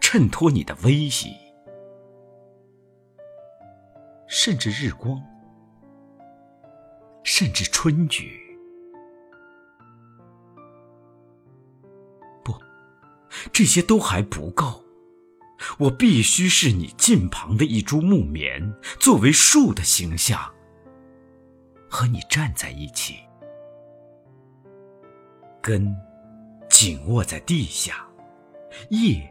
衬托你的威仪，甚至日光，甚至春雨。不，这些都还不够，我必须是你近旁的一株木棉，作为树的形象。和你站在一起，根紧握在地下，叶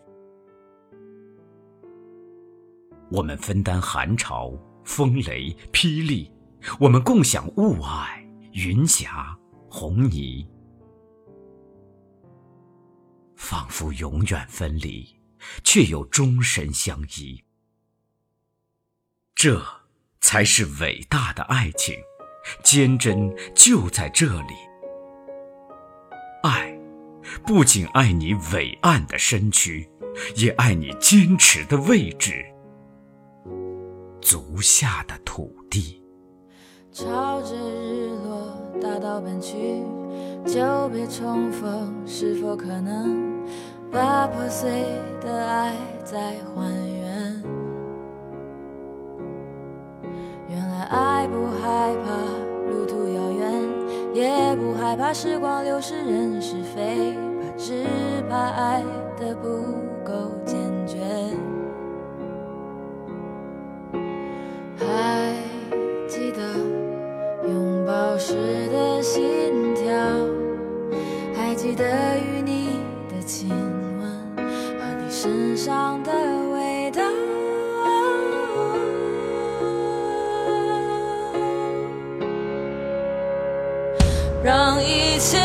我们分担寒潮、风雷、霹雳，我们共享雾霭、云霞、红霓，仿佛永远分离，却又终身相依。这才是伟大的爱情，坚贞就在这里。爱，不仅爱你伟岸的身躯，也爱你坚持的位置，足下的土地。朝着日落大道奔去，久别重逢，是否可能把破碎的爱再还原？原来爱不害怕路途遥远。也不害怕时光流逝，人是非，怕只怕爱的不够记得拥抱时的心跳，还记得与你的亲吻和你身上的味道。让一切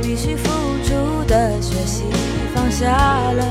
必须付出的学习，放下了